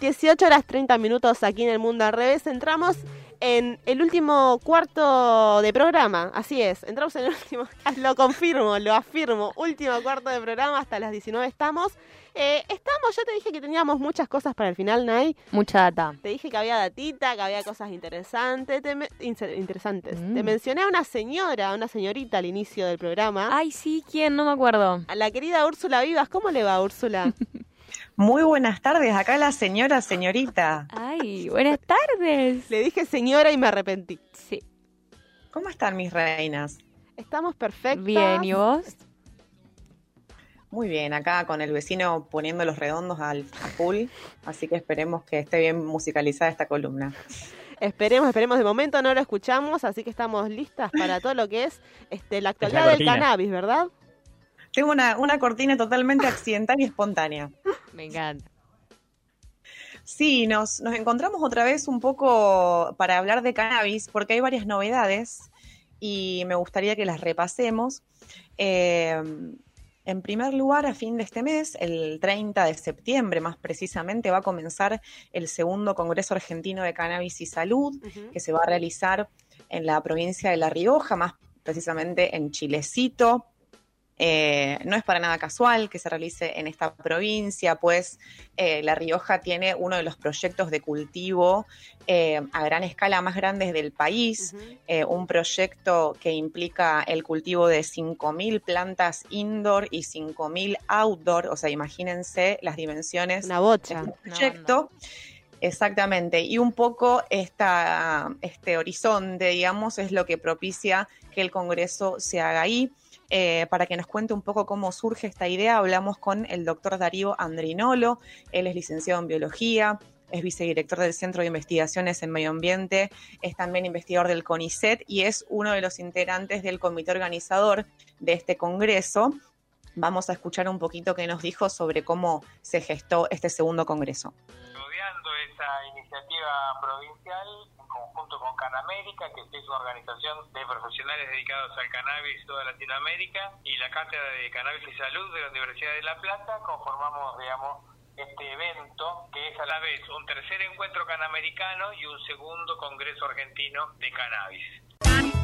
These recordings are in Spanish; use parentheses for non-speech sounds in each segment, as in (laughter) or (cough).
18 horas 30 minutos aquí en el mundo al revés. Entramos en el último cuarto de programa. Así es, entramos en el último. (laughs) Lo confirmo, lo afirmo. Último cuarto de programa, hasta las 19 estamos. Eh, estamos, yo te dije que teníamos muchas cosas para el final, Nay. Mucha data. Te dije que había datita, que había cosas interesantes. Te me- interesantes. Mm. Te mencioné a una señora, a una señorita al inicio del programa. Ay, sí, ¿quién? No me acuerdo. A la querida Úrsula Vivas. ¿Cómo le va, Úrsula? (laughs) Muy buenas tardes, acá la señora, señorita. Ay, buenas tardes. le dije señora y me arrepentí. Sí. ¿Cómo están mis reinas? Estamos perfectas. Bien, ¿y vos? Muy bien, acá con el vecino poniendo los redondos al full, así que esperemos que esté bien musicalizada esta columna. Esperemos, esperemos. De momento no lo escuchamos, así que estamos listas para todo lo que es este, la actualidad del cannabis, ¿verdad? Tengo una, una cortina totalmente accidental y espontánea. Me encanta. Sí, nos, nos encontramos otra vez un poco para hablar de cannabis, porque hay varias novedades y me gustaría que las repasemos. Eh, en primer lugar, a fin de este mes, el 30 de septiembre más precisamente, va a comenzar el segundo Congreso Argentino de Cannabis y Salud, que se va a realizar en la provincia de La Rioja, más precisamente en Chilecito. Eh, no es para nada casual que se realice en esta provincia, pues eh, La Rioja tiene uno de los proyectos de cultivo eh, a gran escala más grandes del país, un proyecto que implica el cultivo de 5.000 plantas indoor y 5.000 outdoor, o sea, imagínense las dimensiones Una bocha. este proyecto. Exactamente, y un poco esta, este horizonte, digamos, es lo que propicia que el Congreso se haga ahí. Eh, para que nos cuente un poco cómo surge esta idea, hablamos con el doctor Darío Andrinolo, él es licenciado en biología, es vicedirector del Centro de Investigaciones en Medio Ambiente, es también investigador del CONICET y es uno de los integrantes del comité organizador de este Congreso. Vamos a escuchar un poquito qué nos dijo sobre cómo se gestó este segundo Congreso. rodeando esa iniciativa provincial con Canamérica, que es una organización de profesionales dedicados al cannabis toda Latinoamérica, y la Cátedra de Cannabis y Salud de la Universidad de La Plata, conformamos, digamos, este evento, que es a la vez un tercer encuentro canamericano y un segundo Congreso Argentino de Cannabis.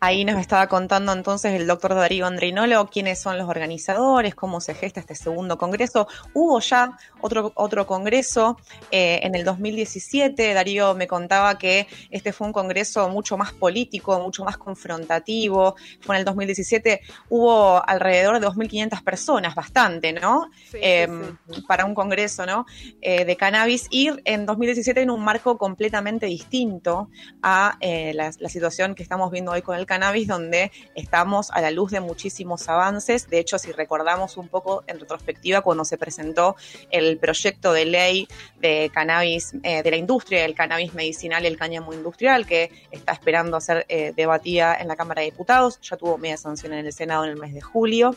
Ahí nos estaba contando entonces el doctor Darío Andrinolo quiénes son los organizadores, cómo se gesta este segundo congreso. Hubo ya otro, otro congreso eh, en el 2017. Darío me contaba que este fue un congreso mucho más político, mucho más confrontativo. Fue en el 2017, hubo alrededor de 2.500 personas, bastante, ¿no? Sí, eh, sí, sí. para un congreso ¿no? Eh, de cannabis y en 2017 en un marco completamente distinto a eh, la, la situación que estamos viendo hoy con el cannabis, donde estamos a la luz de muchísimos avances. De hecho, si recordamos un poco en retrospectiva, cuando se presentó el proyecto de ley de cannabis, eh, de la industria del cannabis medicinal y el cáñamo industrial, que está esperando a ser eh, debatida en la Cámara de Diputados, ya tuvo media sanción en el Senado en el mes de julio.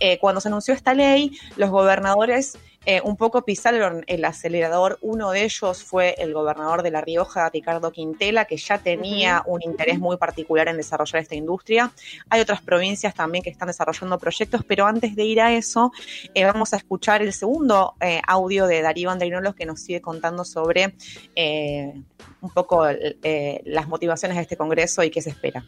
Eh, cuando se anunció esta ley, los gobernadores eh, un poco pisaron el acelerador. Uno de ellos fue el gobernador de La Rioja, Ricardo Quintela, que ya tenía un interés muy particular en desarrollar esta industria. Hay otras provincias también que están desarrollando proyectos, pero antes de ir a eso, eh, vamos a escuchar el segundo eh, audio de Darío Andrinolos que nos sigue contando sobre eh, un poco las motivaciones de este congreso y qué se espera.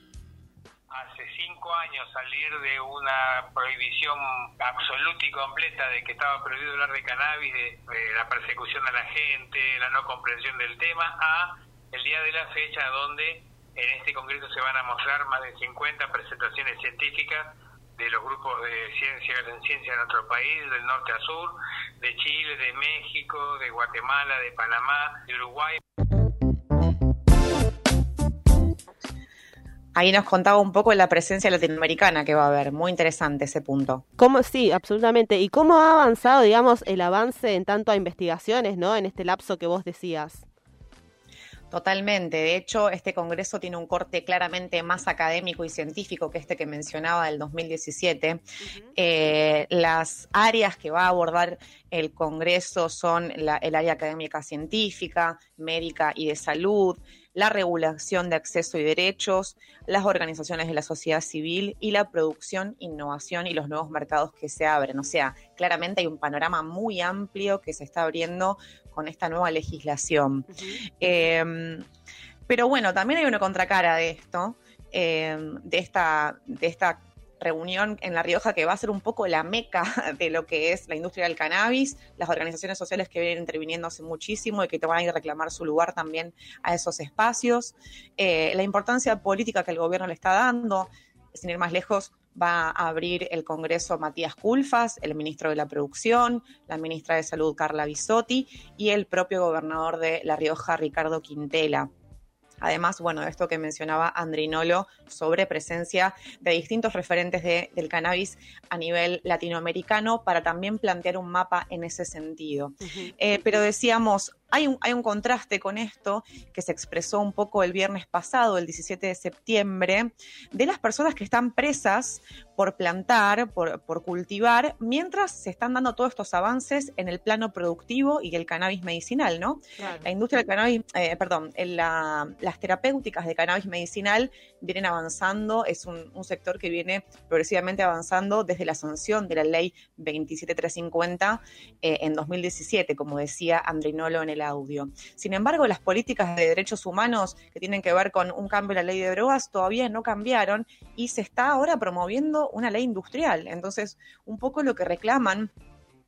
Años salir de una prohibición absoluta y completa de que estaba prohibido hablar de cannabis, de, de la persecución a la gente, la no comprensión del tema, a el día de la fecha donde en este congreso se van a mostrar más de 50 presentaciones científicas de los grupos de ciencia en ciencia de nuestro país, del norte a sur, de Chile, de México, de Guatemala, de Panamá, de Uruguay. Ahí nos contaba un poco la presencia latinoamericana que va a haber. Muy interesante ese punto. ¿Cómo, sí, absolutamente. ¿Y cómo ha avanzado, digamos, el avance en tanto a investigaciones, ¿no? En este lapso que vos decías. Totalmente. De hecho, este congreso tiene un corte claramente más académico y científico que este que mencionaba del 2017. Eh, las áreas que va a abordar el congreso son la- el área académica científica, médica y de salud, la regulación de acceso y derechos, las organizaciones de la sociedad civil y la producción, innovación y los nuevos mercados que se abren. O sea, claramente hay un panorama muy amplio que se está abriendo con esta nueva legislación. Em, pero bueno, también hay una contracara de esto, em, de, esta, de esta reunión en La Rioja que va a ser un poco la meca (laughs) de lo que es la industria del cannabis, las organizaciones sociales que vienen interviniendo hace muchísimo y que van a reclamar su lugar también a esos espacios, eh, la importancia política que el gobierno le está dando, sin ir más lejos, va a abrir el Congreso Matías Culfas, el ministro de la Producción, la ministra de Salud Carla Bisotti y el propio gobernador de La Rioja, Ricardo Quintela. Además, bueno, esto que mencionaba Andrinolo sobre presencia de distintos referentes del cannabis a nivel latinoamericano para también plantear un mapa en ese sentido. Eh, pero decíamos, hay un, hay un contraste con esto que se expresó un poco el viernes pasado, el 17 de septiembre, de las personas que están presas por plantar, por, cultivar, mientras se están dando todos estos avances en el plano productivo y el cannabis medicinal, ¿no? La industria del cannabis, eh, perdón, en las terapéuticas de cannabis medicinal vienen avanzando, es un, sector que viene progresivamente avanzando desde la sanción de la ley 27350 eh, en 2017, como decía Andrinolo en el audio. Sin embargo, las políticas de derechos humanos que tienen que ver con un cambio en la ley de drogas todavía no cambiaron y se está ahora promoviendo una ley industrial. Entonces, un poco lo que reclaman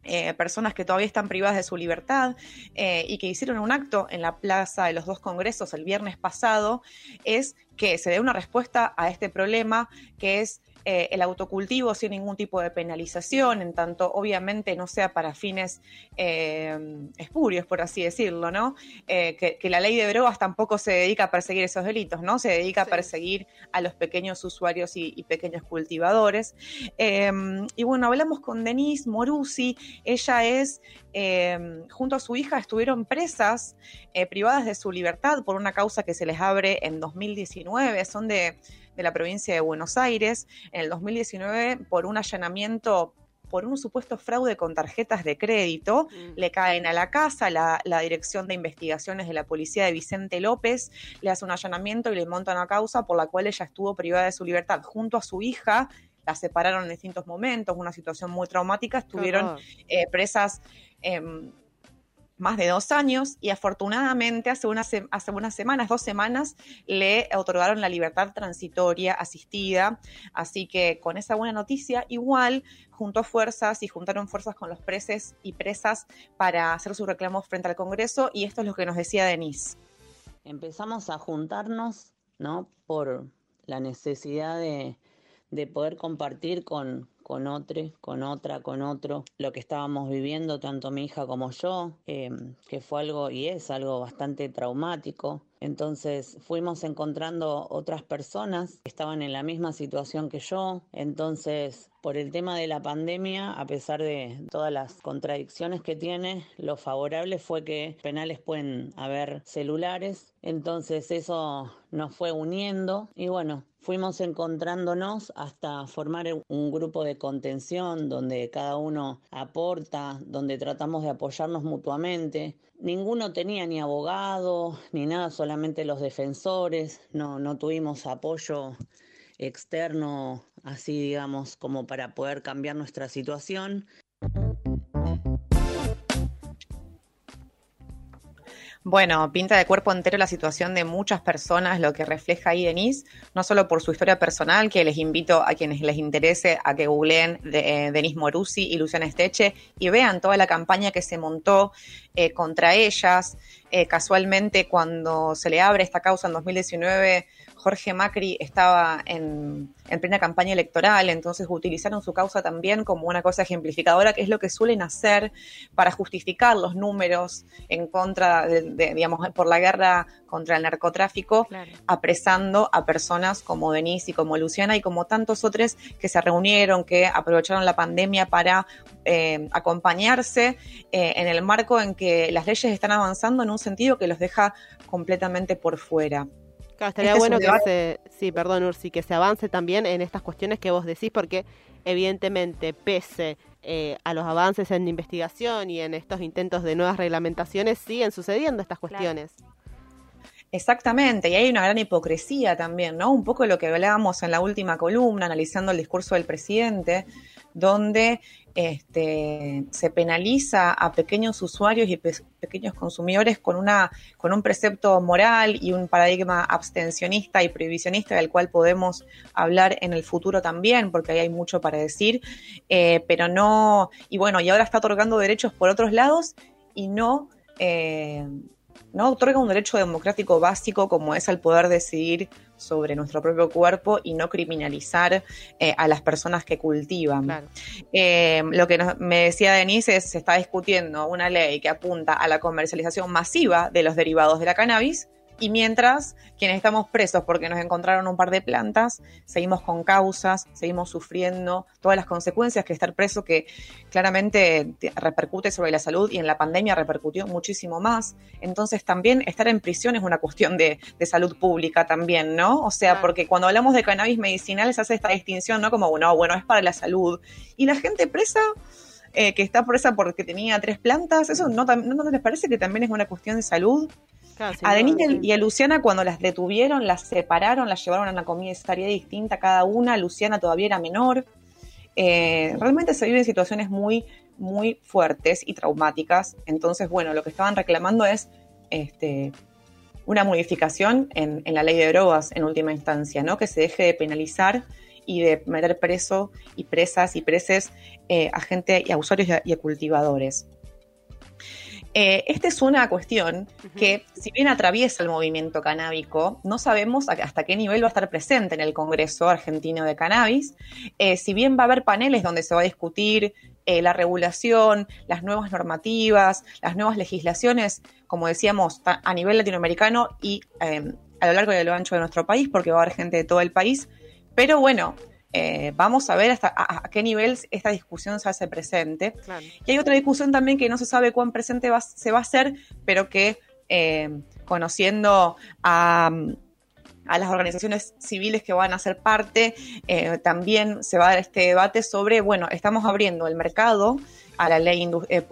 eh, personas que todavía están privadas de su libertad eh, y que hicieron un acto en la Plaza de los Dos Congresos el viernes pasado, es que se dé una respuesta a este problema que es eh, el autocultivo sin ningún tipo de penalización, en tanto obviamente no sea para fines eh, espurios, por así decirlo, ¿no? Eh, que, la ley de drogas tampoco se dedica a perseguir esos delitos, ¿no? Se dedica a perseguir a los pequeños usuarios y, pequeños cultivadores. Em, y bueno, hablamos con Denise Morusi, ella es, em, junto a su hija, estuvieron presas, privadas de su libertad por una causa que se les abre en 2019, son de de la provincia de Buenos Aires en el 2019 por un allanamiento por un supuesto fraude con tarjetas de crédito, mm. le caen a la casa, la, Dirección de Investigaciones de la Policía de Vicente López le hace un allanamiento y le montan una causa por la cual ella estuvo privada de su libertad junto a su hija, la separaron en distintos momentos, una situación muy traumática, estuvieron eh, presas em, más de dos años y afortunadamente hace unas, hace unas semanas, dos semanas, le otorgaron la libertad transitoria asistida. Así que con esa buena noticia, igual juntó fuerzas y juntaron fuerzas con los presos y presas para hacer sus reclamos frente al Congreso y esto es lo que nos decía Denise. Empezamos a juntarnos, ¿no? Por la necesidad de, de poder compartir con, con otro, con otra, con otro, lo que estábamos viviendo, tanto mi hija como yo, em, que fue algo y es algo bastante traumático. Entonces fuimos encontrando otras personas que estaban en la misma situación que yo. Entonces, por el tema de la pandemia, a pesar de todas las contradicciones que tiene, lo favorable fue que penales pueden haber celulares. Entonces eso nos fue uniendo y bueno, fuimos encontrándonos hasta formar un grupo de contención donde cada uno aporta, donde tratamos de apoyarnos mutuamente. Ninguno tenía ni abogado ni nada, solamente los defensores, no, no tuvimos apoyo externo así digamos como para poder cambiar nuestra situación. Bueno, pinta de cuerpo entero la situación de muchas personas, lo que refleja ahí Denise, no solo por su historia personal, que les invito a quienes les interese a que googleen de, eh, Denise Morusi y Luciana Esteche y vean toda la campaña que se montó eh, contra ellas. Eh, casualmente, cuando se le abre esta causa en 2019, Jorge Macri estaba en, plena campaña electoral, entonces utilizaron su causa también como una cosa ejemplificadora, que es lo que suelen hacer para justificar los números en contra, de, digamos, por la guerra contra el narcotráfico, apresando a personas como Denise y como Luciana y como tantos otros que se reunieron, que aprovecharon la pandemia para eh, acompañarse eh, en el marco en que las leyes están avanzando en un sentido que los deja completamente por fuera. Estaría este bueno que se, sí, perdón Ursi, que se avance también en estas cuestiones que vos decís, porque evidentemente pese eh, a los avances en investigación y en estos intentos de nuevas reglamentaciones, siguen sucediendo estas cuestiones. Exactamente, y hay una gran hipocresía también, ¿no? Un poco lo que hablábamos en la última columna, analizando el discurso del presidente, donde este, se penaliza a pequeños usuarios y pe pequeños consumidores con, una, con un precepto moral y un paradigma abstencionista y prohibicionista del cual podemos hablar en el futuro también, porque ahí hay mucho para decir, eh, pero no, y bueno, y ahora está otorgando derechos por otros lados y no... Eh, no otorga un derecho democrático básico como es el poder decidir sobre nuestro propio cuerpo y no criminalizar eh, a las personas que cultivan. Eh, lo que me decía Denise es se está discutiendo una ley que apunta a la comercialización masiva de los derivados de la cannabis y mientras quienes estamos presos porque nos encontraron un par de plantas, seguimos con causas, seguimos sufriendo todas las consecuencias que estar preso, que claramente repercute sobre la salud y en la pandemia repercutió muchísimo más. Entonces también estar en prisión es una cuestión de, salud pública también, ¿no? O sea, porque cuando hablamos de cannabis medicinal se hace esta distinción, ¿no? Como, no, bueno, es para la salud. Y la gente presa... Eh, que está presa porque tenía tres plantas, ¿eso no, no, no les parece que también es una cuestión de salud? A Denise y a Luciana cuando las detuvieron, las separaron, las llevaron a una comisaría distinta cada una. Luciana todavía era menor. Eh, realmente se viven situaciones muy, muy fuertes y traumáticas. Entonces, bueno, lo que estaban reclamando es este, una modificación en, la ley de drogas en última instancia, ¿no? Que se deje de penalizar y de meter preso y presas y preses eh, a gente y a usuarios y a cultivadores. Eh, esta es una cuestión que, si bien atraviesa el movimiento canábico, no sabemos hasta qué nivel va a estar presente en el Congreso argentino de cannabis. Eh, si bien va a haber paneles donde se va a discutir eh, la regulación, las nuevas normativas, las nuevas legislaciones, como decíamos, a nivel latinoamericano y a lo largo y a lo ancho de nuestro país, porque va a haber gente de todo el país. Pero bueno, eh, vamos a ver hasta a, qué nivel esta discusión se hace presente. Y hay otra discusión también que no se sabe cuán presente se va a hacer, pero que eh, conociendo a, las organizaciones civiles que van a ser parte, eh, también se va a dar este debate sobre, bueno, estamos abriendo el mercado a la ley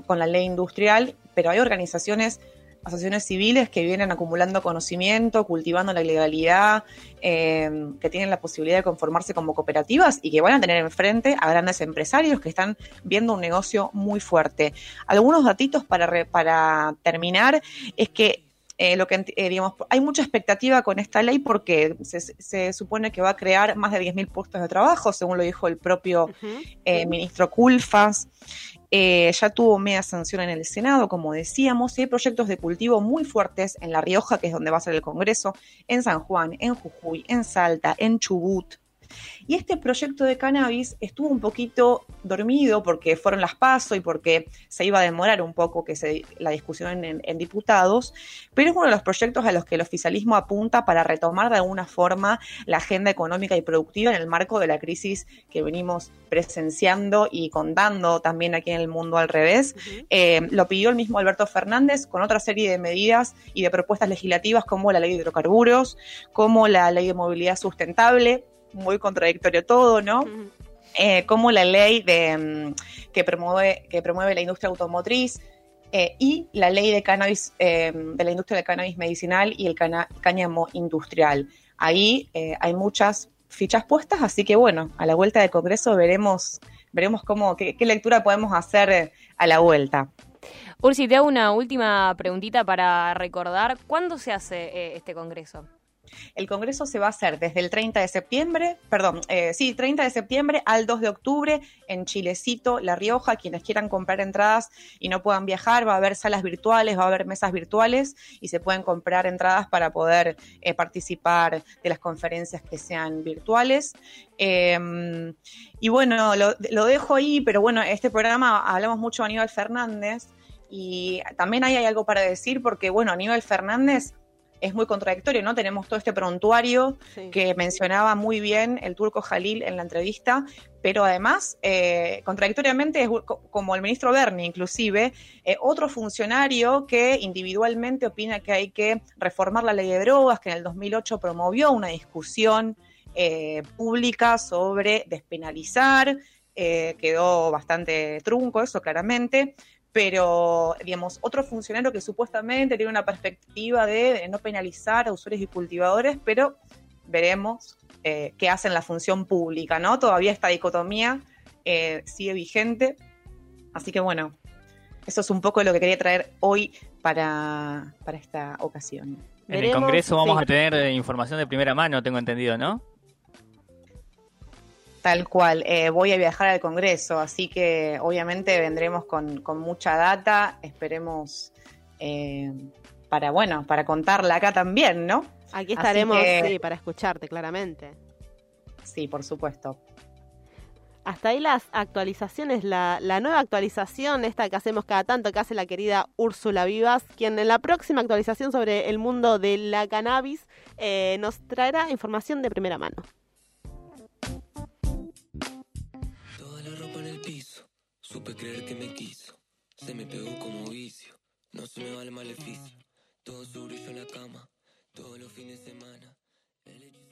con la ley industrial, pero hay organizaciones asociaciones civiles que vienen acumulando conocimiento, cultivando la legalidad, em, que tienen la posibilidad de conformarse como cooperativas y que van a tener enfrente a grandes empresarios que están viendo un negocio muy fuerte. Algunos datitos para, para terminar es que eh, lo que eh, digamos, hay mucha expectativa con esta ley porque se, supone que va a crear más de 10.000 puestos de trabajo, según lo dijo el propio eh, ministro Culfas. Eh, ya tuvo media sanción en el Senado, como decíamos, y hay proyectos de cultivo muy fuertes en La Rioja, que es donde va a ser el Congreso, en San Juan, en Jujuy, en Salta, en Chubut, y este proyecto de cannabis estuvo un poquito dormido porque fueron las pasos y porque se iba a demorar un poco que se, la discusión en, diputados, pero es uno de los proyectos a los que el oficialismo apunta para retomar de alguna forma la agenda económica y productiva en el marco de la crisis que venimos presenciando y contando también aquí en el mundo al revés. Eh, lo pidió el mismo Alberto Fernández con otra serie de medidas y de propuestas legislativas como la ley de hidrocarburos, como la ley de movilidad sustentable, muy contradictorio todo, ¿no? Eh, como la ley de, mm, que, promueve, que promueve la industria automotriz eh, y la ley de cannabis, eh, de la industria del cannabis medicinal y el cáñamo industrial. Ahí hay muchas fichas puestas, así que bueno, a la vuelta del Congreso veremos, veremos cómo, qué, qué lectura podemos hacer a la vuelta. Ursi, te hago una última preguntita para recordar. ¿Cuándo se hace este Congreso? El Congreso se va a hacer desde el 30 de septiembre, perdón, eh, sí, 30 de septiembre al 2 de octubre en Chilecito, La Rioja. Quienes quieran comprar entradas y no puedan viajar, va a haber salas virtuales, va a haber mesas virtuales y se pueden comprar entradas para poder eh, participar de las conferencias que sean virtuales. Em, y bueno, lo, dejo ahí, pero bueno, este programa hablamos mucho de Aníbal Fernández y también ahí hay algo para decir porque, bueno, Aníbal Fernández es muy contradictorio, ¿no? Tenemos todo este prontuario que mencionaba muy bien el turco Jalil en la entrevista, pero además, eh, contradictoriamente, es como el ministro Berni, inclusive, eh, otro funcionario que individualmente opina que hay que reformar la ley de drogas, que en el 2008 promovió una discusión eh, pública sobre despenalizar, quedó bastante trunco eso claramente, pero, digamos, otro funcionario que supuestamente tiene una perspectiva de, no penalizar a usuarios y cultivadores, pero veremos eh, qué hacen la función pública, ¿no? Todavía esta dicotomía eh, sigue vigente, así que bueno, eso es un poco lo que quería traer hoy para, para esta ocasión. En el Congreso vamos a tener eh, información de primera mano, tengo entendido, ¿no? Tal cual, eh, voy a viajar al Congreso, así que obviamente vendremos con, mucha data, esperemos eh, para, bueno, para contarla acá también, ¿no? Aquí estaremos, sí, para escucharte, claramente. Sí, por supuesto. Hasta ahí las actualizaciones, la, la, nueva actualización, esta que hacemos cada tanto, que hace la querida Úrsula Vivas, quien en la próxima actualización sobre el mundo de la cannabis eh, nos traerá información de primera mano. Supe creer que me quiso, se me pegó como vicio, no se me va el maleficio. Todo su brillo en la cama, todos los fines de semana. El hechizo...